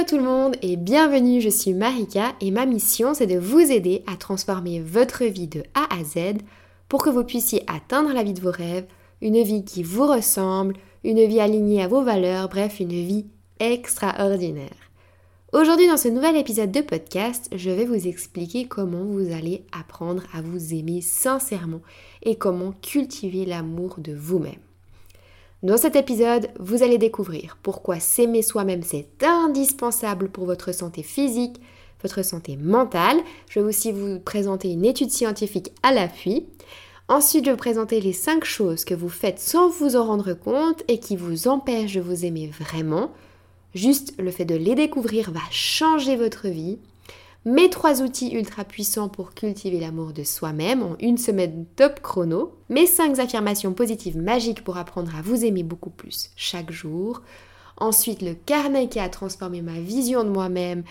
Hello tout le monde et bienvenue, je suis Marika et ma mission c'est de vous aider à transformer votre vie de A à Z pour que vous puissiez atteindre la vie de vos rêves, une vie qui vous ressemble, une vie alignée à vos valeurs, bref, une vie extraordinaire. Aujourd'hui dans ce nouvel épisode de podcast, je vais vous expliquer comment vous allez apprendre à vous aimer sincèrement et comment cultiver l'amour de vous-même. Dans cet épisode, vous allez découvrir pourquoi s'aimer soi-même c'est indispensable pour votre santé physique, votre santé mentale. Je vais aussi vous présenter une étude scientifique à l'appui. Ensuite, je vais vous présenter les 5 choses que vous faites sans vous en rendre compte et qui vous empêchent de vous aimer vraiment. Juste le fait de les découvrir va changer votre vie mes trois outils ultra puissants pour cultiver l'amour de soi-même en une semaine top chrono, mes cinq affirmations positives magiques pour apprendre à vous aimer beaucoup plus chaque jour, ensuite le carnet qui a transformé ma vision de moi-même,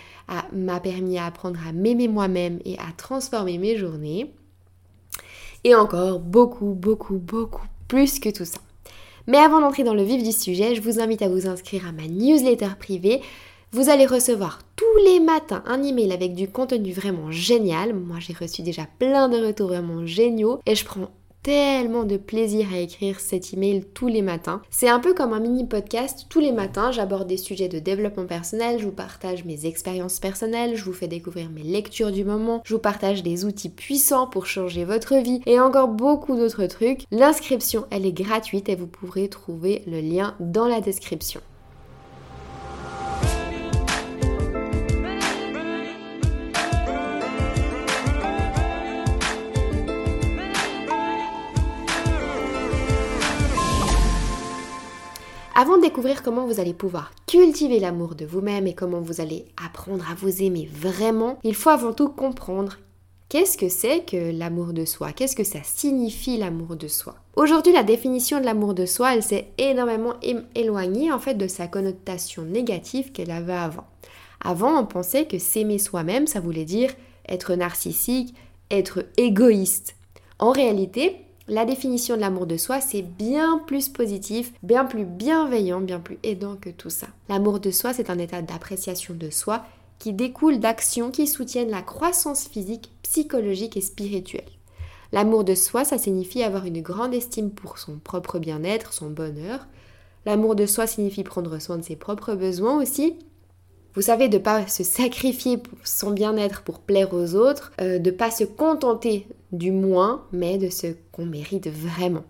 m'a permis à apprendre à m'aimer moi-même et à transformer mes journées, et encore beaucoup, beaucoup, beaucoup plus que tout ça. Mais avant d'entrer dans le vif du sujet, je vous invite à vous inscrire à ma newsletter privée vous allez recevoir tous les matins un email avec du contenu vraiment génial. Moi, j'ai reçu déjà plein de retours vraiment géniaux et je prends tellement de plaisir à écrire cet email tous les matins. C'est un peu comme un mini podcast. Tous les matins, j'aborde des sujets de développement personnel, je vous partage mes expériences personnelles, je vous fais découvrir mes lectures du moment, je vous partage des outils puissants pour changer votre vie et encore beaucoup d'autres trucs. L'inscription, elle est gratuite et vous pourrez trouver le lien dans la description. Avant de découvrir comment vous allez pouvoir cultiver l'amour de vous-même et comment vous allez apprendre à vous aimer vraiment, il faut avant tout comprendre Qu'est-ce que c'est que l'amour de soi Qu'est-ce que ça signifie l'amour de soi Aujourd'hui, la définition de l'amour de soi, elle s'est énormément éloignée en fait de sa connotation négative qu'elle avait avant. Avant, on pensait que s'aimer soi-même, ça voulait dire être narcissique, être égoïste. En réalité, la définition de l'amour de soi, c'est bien plus positif, bien plus bienveillant, bien plus aidant que tout ça. L'amour de soi, c'est un état d'appréciation de soi qui découle d'actions qui soutiennent la croissance physique, psychologique et spirituelle. L'amour de soi, ça signifie avoir une grande estime pour son propre bien-être, son bonheur. L'amour de soi signifie prendre soin de ses propres besoins aussi, vous savez, de ne pas se sacrifier pour son bien-être pour plaire aux autres, euh, de ne pas se contenter du moins, mais de ce qu'on mérite vraiment.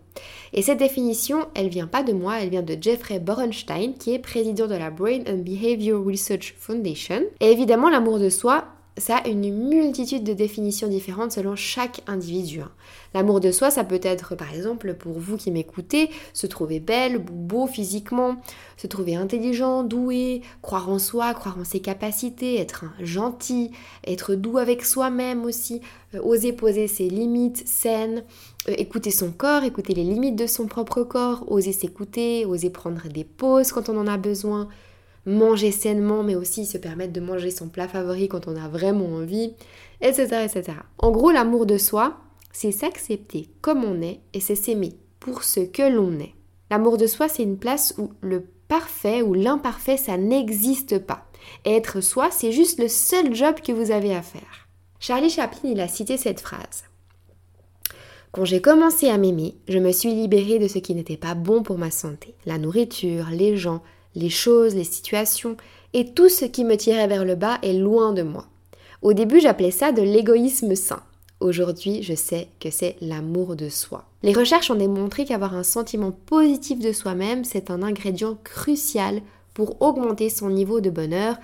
Et cette définition, elle vient pas de moi, elle vient de Jeffrey Borenstein, qui est président de la Brain and Behavior Research Foundation. Et évidemment, l'amour de soi, ça a une multitude de définitions différentes selon chaque individu. Hein. L'amour de soi, ça peut être par exemple pour vous qui m'écoutez, se trouver belle, beau physiquement, se trouver intelligent, doué, croire en soi, croire en ses capacités, être gentil, être doux avec soi-même aussi, euh, oser poser ses limites saines, euh, écouter son corps, écouter les limites de son propre corps, oser s'écouter, oser prendre des pauses quand on en a besoin, manger sainement, mais aussi se permettre de manger son plat favori quand on a vraiment envie, etc. etc. En gros, l'amour de soi, c'est s'accepter comme on est et c'est s'aimer pour ce que l'on est. L'amour de soi, c'est une place où le parfait ou l'imparfait, ça n'existe pas. Être soi, c'est juste le seul job que vous avez à faire. Charlie Chaplin, il a cité cette phrase. Quand j'ai commencé à m'aimer, je me suis libérée de ce qui n'était pas bon pour ma santé. La nourriture, les gens, les choses, les situations, et tout ce qui me tirait vers le bas est loin de moi. Au début, j'appelais ça de l'égoïsme sain. Aujourd'hui, je sais que c'est l'amour de soi. Les recherches ont démontré qu'avoir un sentiment positif de soi-même, c'est un ingrédient crucial pour augmenter son niveau de bonheur,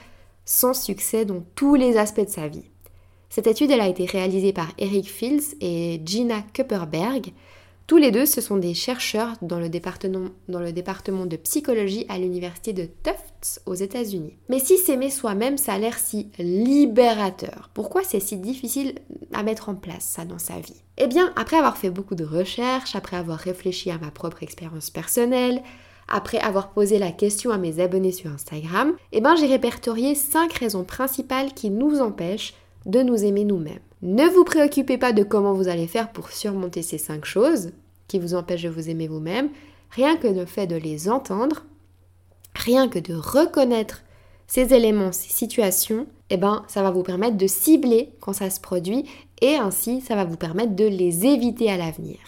sans succès dans tous les aspects de sa vie. Cette étude a été réalisée par Eric Fields et Gina Kupperberg. Tous les deux, ce sont des chercheurs dans le département, de psychologie à l'université de Tufts aux États-Unis. Mais si s'aimer soi-même, ça a l'air si libérateur, pourquoi c'est si difficile à mettre en place ça dans sa vie? Eh bien, après avoir fait beaucoup de recherches, après avoir réfléchi à ma propre expérience personnelle, après avoir posé la question à mes abonnés sur Instagram, eh ben j'ai répertorié 5 raisons principales qui nous empêchent de nous aimer nous-mêmes. Ne vous préoccupez pas de comment vous allez faire pour surmonter ces cinq choses qui vous empêchent de vous aimer vous-même. Rien que le fait de les entendre, rien que de reconnaître ces éléments, ces situations, eh ben, ça va vous permettre de cibler quand ça se produit et ainsi ça va vous permettre de les éviter à l'avenir.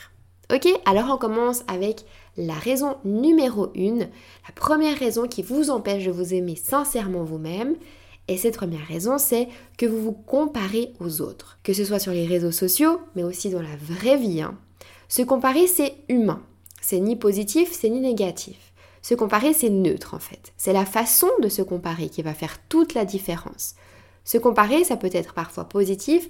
Ok, alors on commence avec la raison numéro une, la première raison qui vous empêche de vous aimer sincèrement vous-même. Et cette première raison, c'est que vous vous comparez aux autres, que ce soit sur les réseaux sociaux, mais aussi dans la vraie vie. Hein. Se comparer, c'est humain. C'est ni positif, c'est ni négatif. Se comparer, c'est neutre en fait. C'est la façon de se comparer qui va faire toute la différence. Se comparer, ça peut être parfois positif,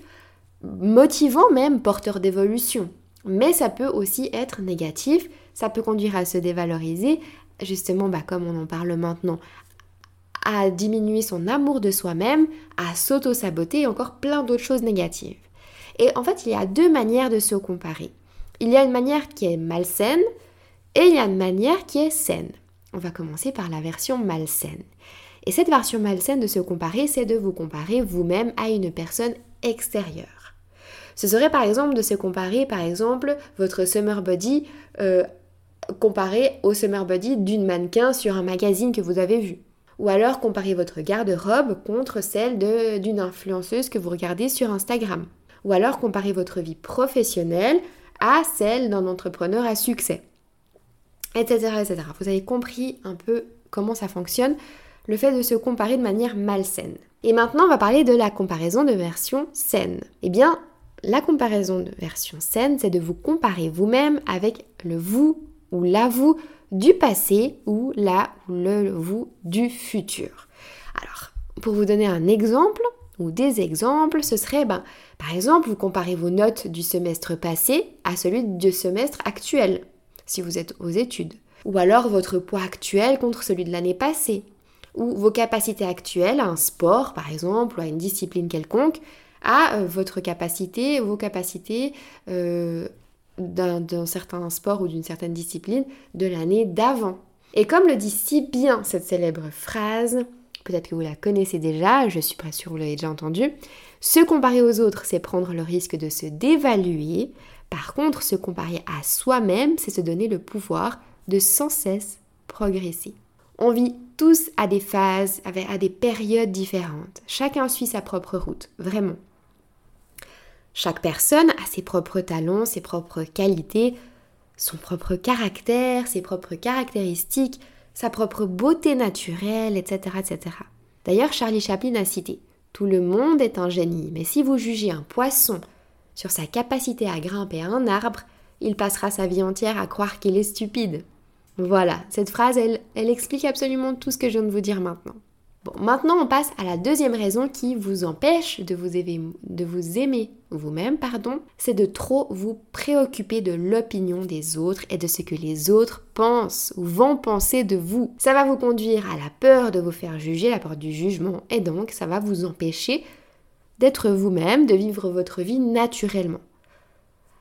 motivant même, porteur d'évolution. Mais ça peut aussi être négatif, ça peut conduire à se dévaloriser, justement, bah, comme on en parle maintenant, à diminuer son amour de soi-même, à s'auto-saboter et encore plein d'autres choses négatives. Et en fait, il y a deux manières de se comparer. Il y a une manière qui est malsaine et il y a une manière qui est saine. On va commencer par la version malsaine. Et cette version malsaine de se comparer, c'est de vous comparer vous-même à une personne extérieure. Ce serait par exemple de se comparer, par exemple, votre summer body euh, comparé au summer body d'une mannequin sur un magazine que vous avez vu. Ou alors comparer votre garde-robe contre celle d'une influenceuse que vous regardez sur Instagram. Ou alors comparer votre vie professionnelle à celle d'un entrepreneur à succès. Etc, etc. Vous avez compris un peu comment ça fonctionne, le fait de se comparer de manière malsaine. Et maintenant, on va parler de la comparaison de version saine. Eh bien, la comparaison de version saine, c'est de vous comparer vous-même avec le vous ou la vous du passé ou la ou le vous du futur. Alors, pour vous donner un exemple ou des exemples, ce serait, ben, par exemple, vous comparez vos notes du semestre passé à celui du semestre actuel, si vous êtes aux études. Ou alors votre poids actuel contre celui de l'année passée. Ou vos capacités actuelles à un sport, par exemple, ou à une discipline quelconque, à euh, votre capacité, vos capacités euh, d'un certain sport ou d'une certaine discipline de l'année d'avant. Et comme le dit si bien cette célèbre phrase, peut-être que vous la connaissez déjà, je suis pas sûre que vous l'avez déjà entendue, se comparer aux autres, c'est prendre le risque de se dévaluer. Par contre, se comparer à soi-même, c'est se donner le pouvoir de sans cesse progresser. On vit tous à des phases, à des périodes différentes. Chacun suit sa propre route, vraiment. Chaque personne a ses propres talents, ses propres qualités, son propre caractère, ses propres caractéristiques, sa propre beauté naturelle, etc. etc. D'ailleurs, Charlie Chaplin a cité Tout le monde est un génie, mais si vous jugez un poisson sur sa capacité à grimper un arbre, il passera sa vie entière à croire qu'il est stupide. Voilà, cette phrase, elle, elle explique absolument tout ce que je viens de vous dire maintenant maintenant on passe à la deuxième raison qui vous empêche de vous aimer, vous-même, pardon, c'est de trop vous préoccuper de l'opinion des autres et de ce que les autres pensent ou vont penser de vous. Ça va vous conduire à la peur de vous faire juger, la peur du jugement, et donc ça va vous empêcher d'être vous-même, de vivre votre vie naturellement.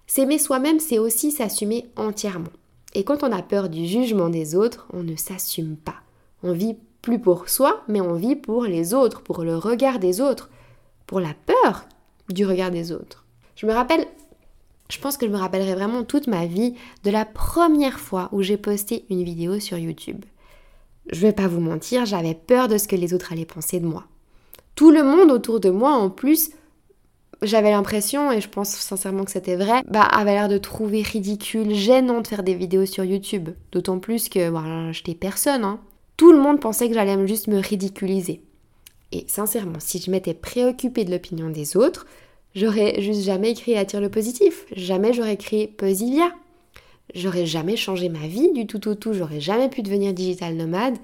S'aimer soi-même, c'est aussi s'assumer entièrement. Et quand on a peur du jugement des autres, on ne s'assume pas. On vit plus pour soi, mais on vit pour les autres, pour le regard des autres, pour la peur du regard des autres. Je me rappelle, je pense que je me rappellerai vraiment toute ma vie de la première fois où j'ai posté une vidéo sur YouTube. Je vais pas vous mentir, j'avais peur de ce que les autres allaient penser de moi. Tout le monde autour de moi, en plus, j'avais l'impression, et je pense sincèrement que c'était vrai, bah, avait l'air de trouver ridicule, gênant de faire des vidéos sur YouTube. D'autant plus que, voilà, j'étais personne, hein. Tout le monde pensait que j'allais juste me ridiculiser. Et sincèrement, si je m'étais préoccupée de l'opinion des autres, j'aurais juste jamais écrit Attire le positif. Jamais j'aurais créé Posivia. J'aurais jamais changé ma vie du tout au tout. J'aurais jamais pu devenir digital nomade,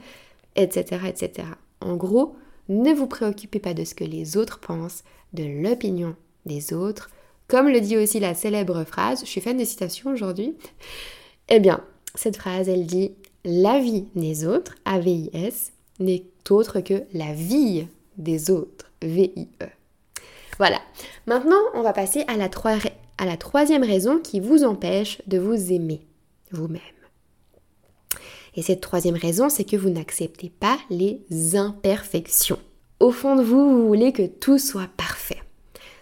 etc., etc. En gros, ne vous préoccupez pas de ce que les autres pensent, de l'opinion des autres. Comme le dit aussi la célèbre phrase, je suis fan des citations aujourd'hui. Eh bien, cette phrase, elle dit la vie des autres, AVIS, n'est autre que la vie des autres, VIE. Voilà. Maintenant, on va passer à la, à la troisième raison qui vous empêche de vous aimer vous-même. Et cette troisième raison, c'est que vous n'acceptez pas les imperfections. Au fond de vous, vous voulez que tout soit parfait.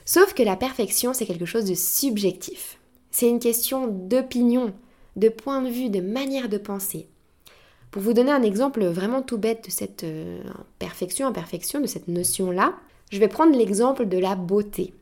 Sauf que la perfection, c'est quelque chose de subjectif. C'est une question d'opinion, de point de vue, de manière de penser. Pour vous donner un exemple vraiment tout bête de cette euh, perfection, imperfection, de cette notion-là, je vais prendre l'exemple de la beauté.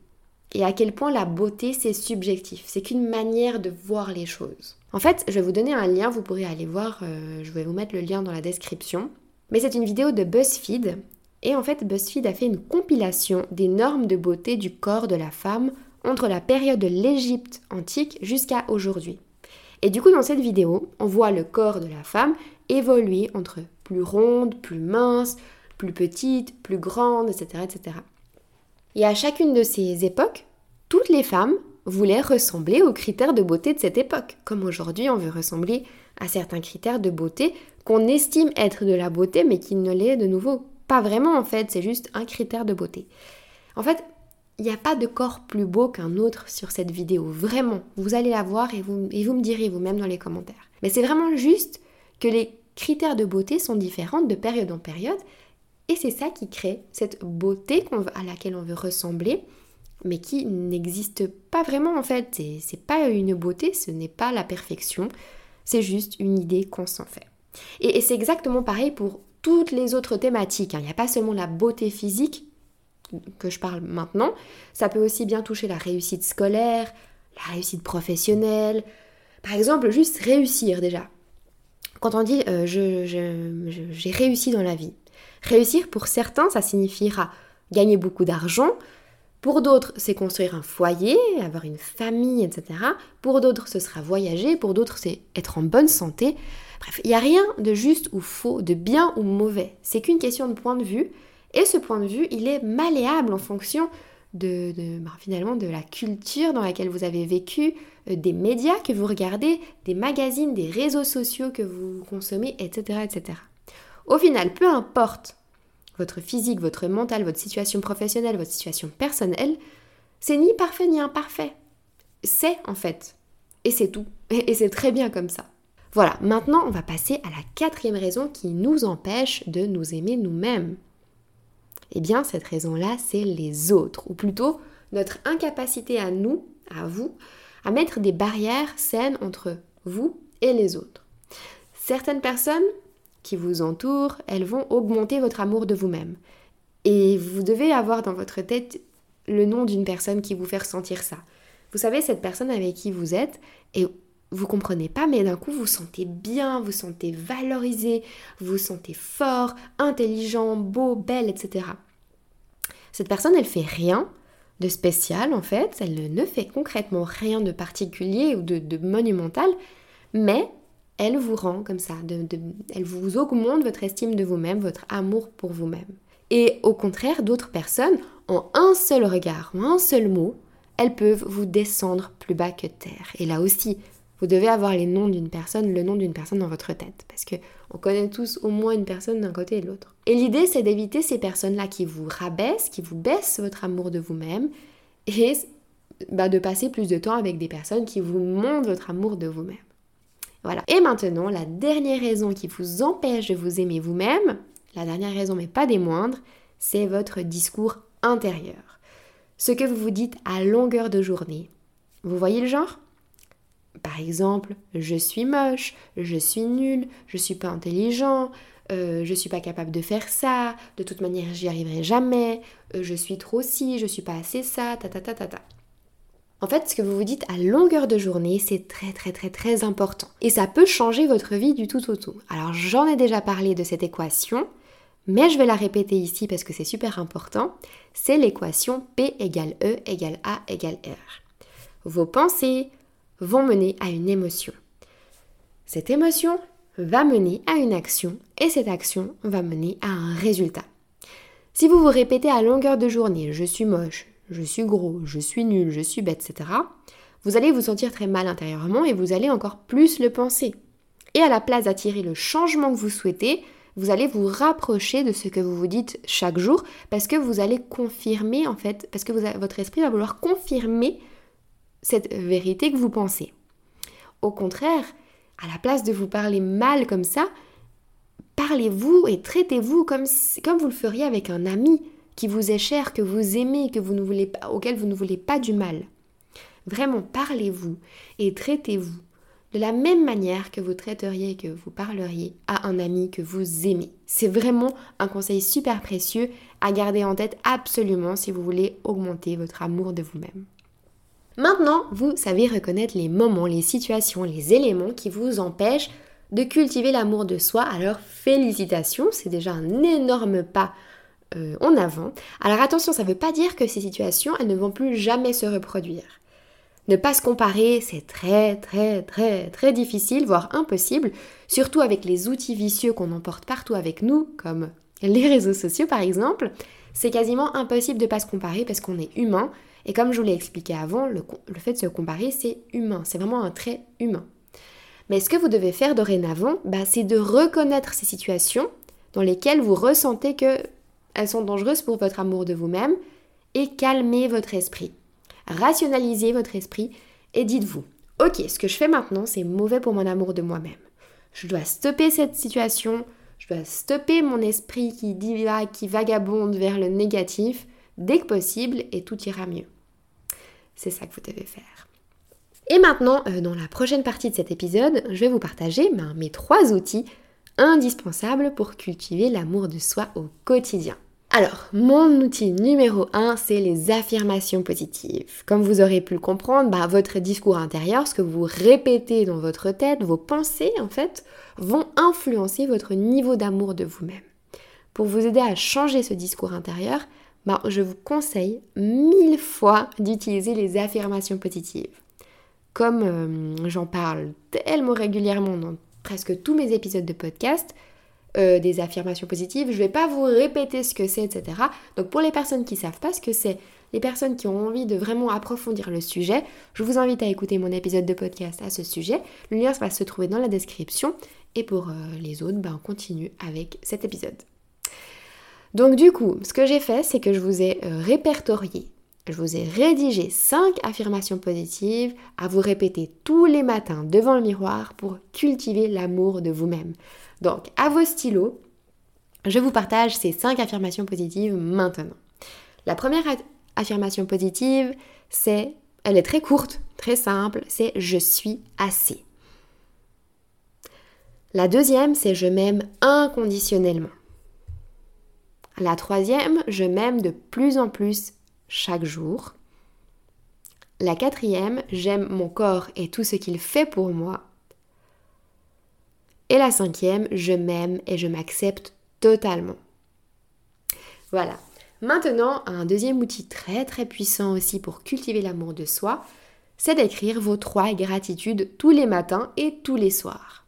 Et à quel point la beauté, c'est subjectif. C'est qu'une manière de voir les choses. En fait, je vais vous donner un lien, vous pourrez aller voir, euh, je vais vous mettre le lien dans la description. Mais c'est une vidéo de BuzzFeed. Et en fait, BuzzFeed a fait une compilation des normes de beauté du corps de la femme entre la période de l'Égypte antique jusqu'à aujourd'hui. Et du coup, dans cette vidéo, on voit le corps de la femme évoluer entre plus ronde, plus mince, plus petite, plus grande, etc., etc. Et à chacune de ces époques, toutes les femmes voulaient ressembler aux critères de beauté de cette époque, comme aujourd'hui on veut ressembler à certains critères de beauté qu'on estime être de la beauté, mais qui ne l'est de nouveau pas vraiment en fait, c'est juste un critère de beauté. En fait, il n'y a pas de corps plus beau qu'un autre sur cette vidéo, vraiment. Vous allez la voir et vous, me direz vous-même dans les commentaires. Mais c'est vraiment juste que les critères de beauté sont différents de période en période et c'est ça qui crée cette beauté à laquelle on veut ressembler, mais qui n'existe pas vraiment en fait. C'est pas une beauté, ce n'est pas la perfection, c'est juste une idée qu'on s'en fait. Et, c'est exactement pareil pour toutes les autres thématiques. Hein. Il n'y a pas seulement la beauté physique que je parle maintenant, ça peut aussi bien toucher la réussite scolaire, la réussite professionnelle. Par exemple, juste réussir déjà. Quand on dit euh, j'ai réussi dans la vie, Réussir pour certains, ça signifiera gagner beaucoup d'argent. Pour d'autres, c'est construire un foyer, avoir une famille, etc. Pour d'autres, ce sera voyager. Pour d'autres, c'est être en bonne santé. Bref, il n'y a rien de juste ou faux, de bien ou mauvais. C'est qu'une question de point de vue. Et ce point de vue, il est malléable en fonction de, bah, finalement de la culture dans laquelle vous avez vécu, euh, des médias que vous regardez, des magazines, des réseaux sociaux que vous consommez, etc., etc. Au final, peu importe votre physique, votre mental, votre situation professionnelle, votre situation personnelle, c'est ni parfait ni imparfait. C'est en fait. Et c'est tout. Et c'est très bien comme ça. Voilà, maintenant on va passer à la quatrième raison qui nous empêche de nous aimer nous-mêmes. Eh bien, cette raison-là, c'est les autres, ou plutôt notre incapacité à nous, à vous, à mettre des barrières saines entre vous et les autres. Certaines personnes qui vous entourent, elles vont augmenter votre amour de vous-même. Et vous devez avoir dans votre tête le nom d'une personne qui vous fait ressentir ça. Vous savez, cette personne avec qui vous êtes, et vous comprenez pas, mais d'un coup vous sentez bien, vous sentez valorisé, vous sentez fort, intelligent, beau, belle, etc. Cette personne, elle fait rien de spécial en fait, elle ne fait concrètement rien de particulier ou de, monumental, mais elle vous rend comme ça, elle vous augmente votre estime de vous-même, votre amour pour vous-même. Et au contraire, d'autres personnes, en un seul regard ou un seul mot, elles peuvent vous descendre plus bas que terre. Et là aussi, vous devez avoir les noms d'une personne, le nom d'une personne dans votre tête, parce que on connaît tous au moins une personne d'un côté et de l'autre. Et l'idée, c'est d'éviter ces personnes-là qui vous rabaissent, qui vous baissent votre amour de vous-même, et bah, de passer plus de temps avec des personnes qui vous montrent votre amour de vous-même. Voilà. Et maintenant, la dernière raison qui vous empêche de vous aimer vous-même, la dernière raison mais pas des moindres, c'est votre discours intérieur. Ce que vous vous dites à longueur de journée. Vous voyez le genre? Par exemple, je suis moche, je suis nul, je suis pas intelligent, euh, je suis pas capable de faire ça, de toute manière j'y arriverai jamais, euh, je suis trop ci, je suis pas assez ça, ta ta ta ta ta. En fait, ce que vous vous dites à longueur de journée, c'est très très très très important. Et ça peut changer votre vie du tout au tout. Alors j'en ai déjà parlé de cette équation, mais je vais la répéter ici parce que c'est super important. C'est l'équation P égale E égale A égale R. Vos pensées vont mener à une émotion. Cette émotion va mener à une action et cette action va mener à un résultat. Si vous vous répétez à longueur de journée, je suis moche, je suis gros, je suis nul, je suis bête, etc., vous allez vous sentir très mal intérieurement et vous allez encore plus le penser. Et à la place d'attirer le changement que vous souhaitez, vous allez vous rapprocher de ce que vous vous dites chaque jour parce que vous allez confirmer en fait, parce que votre esprit va vouloir confirmer cette vérité que vous pensez. Au contraire, à la place de vous parler mal comme ça, parlez-vous et traitez-vous comme, comme vous le feriez avec un ami qui vous est cher, que vous aimez, que vous ne voulez pas, auquel vous ne voulez pas du mal. Vraiment, parlez-vous et traitez-vous de la même manière que vous traiteriez, que vous parleriez à un ami que vous aimez. C'est vraiment un conseil super précieux à garder en tête absolument si vous voulez augmenter votre amour de vous-même. Maintenant, vous savez reconnaître les moments, les situations, les éléments qui vous empêchent de cultiver l'amour de soi. Alors félicitations, c'est déjà un énorme pas euh, en avant. Alors attention, ça ne veut pas dire que ces situations, elles ne vont plus jamais se reproduire. Ne pas se comparer, c'est très très très très difficile, voire impossible, surtout avec les outils vicieux qu'on emporte partout avec nous, comme les réseaux sociaux par exemple. C'est quasiment impossible de ne pas se comparer parce qu'on est humain. Et comme je vous l'ai expliqué avant, le, fait de se comparer, c'est humain. C'est vraiment un trait humain. Mais ce que vous devez faire dorénavant, bah, c'est de reconnaître ces situations dans lesquelles vous ressentez qu'elles sont dangereuses pour votre amour de vous-même et calmer votre esprit rationalisez votre esprit et dites-vous, ok, ce que je fais maintenant, c'est mauvais pour mon amour de moi-même. Je dois stopper cette situation, je dois stopper mon esprit qui divague, qui vagabonde vers le négatif dès que possible et tout ira mieux. C'est ça que vous devez faire. Et maintenant, euh, dans la prochaine partie de cet épisode, je vais vous partager ben, mes trois outils indispensables pour cultiver l'amour de soi au quotidien. Alors, mon outil numéro 1, c'est les affirmations positives. Comme vous aurez pu le comprendre, bah, votre discours intérieur, ce que vous répétez dans votre tête, vos pensées en fait, vont influencer votre niveau d'amour de vous-même. Pour vous aider à changer ce discours intérieur, bah, je vous conseille mille fois d'utiliser les affirmations positives. Comme euh, j'en parle tellement régulièrement dans presque tous mes épisodes de podcast, euh, des affirmations positives. Je ne vais pas vous répéter ce que c'est, etc. Donc pour les personnes qui ne savent pas ce que c'est, les personnes qui ont envie de vraiment approfondir le sujet, je vous invite à écouter mon épisode de podcast à ce sujet. Le lien va se trouver dans la description. Et pour euh, les autres, ben, on continue avec cet épisode. Donc du coup, ce que j'ai fait, c'est que je vous ai euh, répertorié je vous ai rédigé 5 affirmations positives à vous répéter tous les matins devant le miroir pour cultiver l'amour de vous-même. Donc, à vos stylos, je vous partage ces 5 affirmations positives maintenant. La première affirmation positive, c'est, elle est très courte, très simple, c'est je suis assez. La deuxième, c'est je m'aime inconditionnellement. La troisième, je m'aime de plus en plus chaque jour. La quatrième, j'aime mon corps et tout ce qu'il fait pour moi. Et la cinquième, je m'aime et je m'accepte totalement. Voilà. Maintenant, un deuxième outil très très puissant aussi pour cultiver l'amour de soi, c'est d'écrire vos trois gratitudes tous les matins et tous les soirs.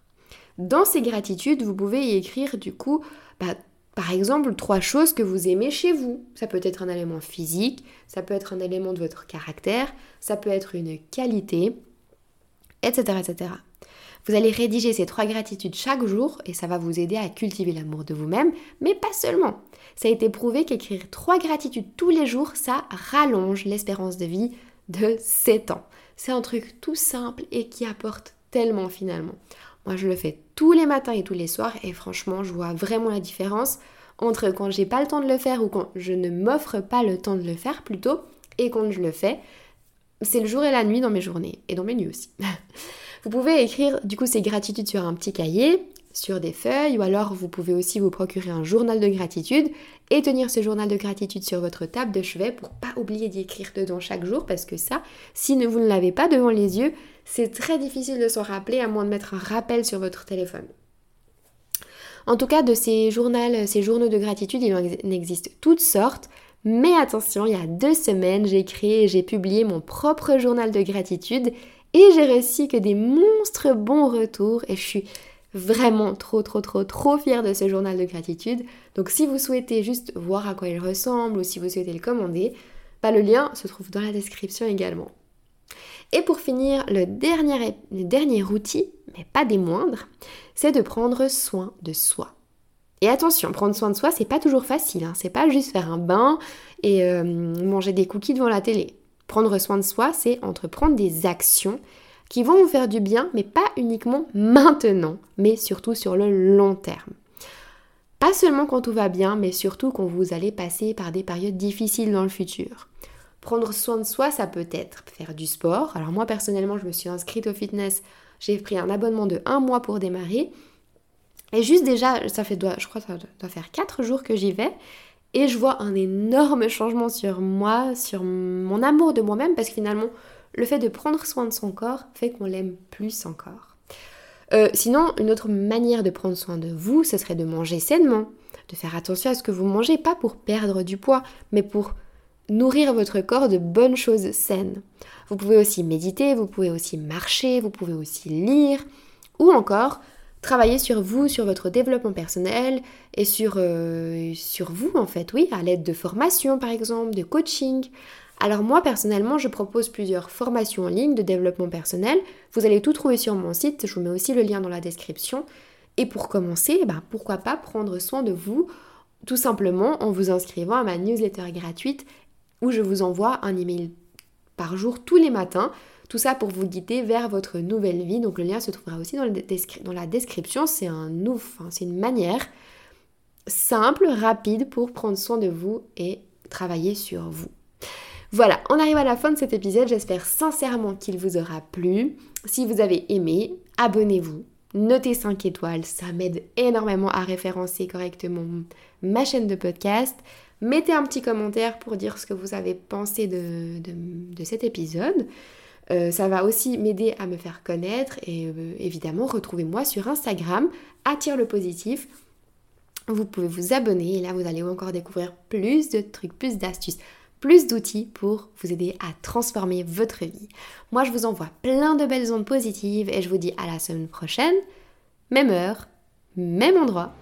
Dans ces gratitudes, vous pouvez y écrire du coup bah, par exemple, trois choses que vous aimez chez vous. Ça peut être un élément physique, ça peut être un élément de votre caractère, ça peut être une qualité, etc. etc. Vous allez rédiger ces trois gratitudes chaque jour et ça va vous aider à cultiver l'amour de vous-même, mais pas seulement. Ça a été prouvé qu'écrire trois gratitudes tous les jours, ça rallonge l'espérance de vie de 7 ans. C'est un truc tout simple et qui apporte tellement finalement. Moi, je le fais tous les matins et tous les soirs et franchement, je vois vraiment la différence entre quand j'ai pas le temps de le faire ou quand je ne m'offre pas le temps de le faire plutôt et quand je le fais. C'est le jour et la nuit dans mes journées et dans mes nuits aussi. Vous pouvez écrire du coup ces gratitudes sur un petit cahier, sur des feuilles, ou alors vous pouvez aussi vous procurer un journal de gratitude et tenir ce journal de gratitude sur votre table de chevet pour pas oublier d'y écrire dedans chaque jour parce que ça, si vous ne l'avez pas devant les yeux, c'est très difficile de s'en rappeler à moins de mettre un rappel sur votre téléphone. En tout cas, de ces journaux, ces journaux de gratitude, il en existe toutes sortes. Mais attention, il y a deux semaines, j'ai créé et j'ai publié mon propre journal de gratitude et j'ai reçu que des monstres bons retours et je suis vraiment trop trop trop trop fière de ce journal de gratitude. Donc si vous souhaitez juste voir à quoi il ressemble ou si vous souhaitez le commander, bah, le lien se trouve dans la description également. Et pour finir, le dernier, outil, mais pas des moindres, c'est de prendre soin de soi. Et attention, prendre soin de soi, c'est pas toujours facile. Hein. C'est pas juste faire un bain et euh, manger des cookies devant la télé. Prendre soin de soi, c'est entreprendre des actions qui vont vous faire du bien, mais pas uniquement maintenant, mais surtout sur le long terme. Pas seulement quand tout va bien, mais surtout quand vous allez passer par des périodes difficiles dans le futur. Prendre soin de soi, ça peut être faire du sport. Alors moi personnellement, je me suis inscrite au fitness J'ai pris un abonnement de un mois pour démarrer. Et juste déjà, ça fait, je crois ça doit faire 4 jours que j'y vais. Et je vois un énorme changement sur moi, sur mon amour de moi-même, parce que finalement, le fait de prendre soin de son corps fait qu'on l'aime plus encore. Euh, sinon, une autre manière de prendre soin de vous, ce serait de manger sainement, de faire attention à ce que vous mangez, pas pour perdre du poids, mais pour nourrir votre corps de bonnes choses saines. Vous pouvez aussi méditer, vous pouvez aussi marcher, vous pouvez aussi lire, ou encore travailler sur vous, sur votre développement personnel et sur, euh, sur vous en fait, oui, à l'aide de formations par exemple, de coaching. Alors moi personnellement, je propose plusieurs formations en ligne de développement personnel. Vous allez tout trouver sur mon site, je vous mets aussi le lien dans la description. Et pour commencer, bah, pourquoi pas prendre soin de vous tout simplement en vous inscrivant à ma newsletter gratuite où je vous envoie un email par jour tous les matins tout ça pour vous guider vers votre nouvelle vie. Donc le lien se trouvera aussi dans, la description. C'est un enfin, c'est une manière simple, rapide pour prendre soin de vous et travailler sur vous. Voilà, on arrive à la fin de cet épisode. J'espère sincèrement qu'il vous aura plu. Si vous avez aimé, abonnez-vous. Notez 5 étoiles, ça m'aide énormément à référencer correctement ma chaîne de podcast. Mettez un petit commentaire pour dire ce que vous avez pensé de, cet épisode. Euh, ça va aussi m'aider à me faire connaître et euh, évidemment retrouvez-moi sur Instagram, attire le positif. Vous pouvez vous abonner et là vous allez encore découvrir plus de trucs, plus d'astuces, plus d'outils pour vous aider à transformer votre vie. Moi je vous envoie plein de belles ondes positives et je vous dis à la semaine prochaine, même heure, même endroit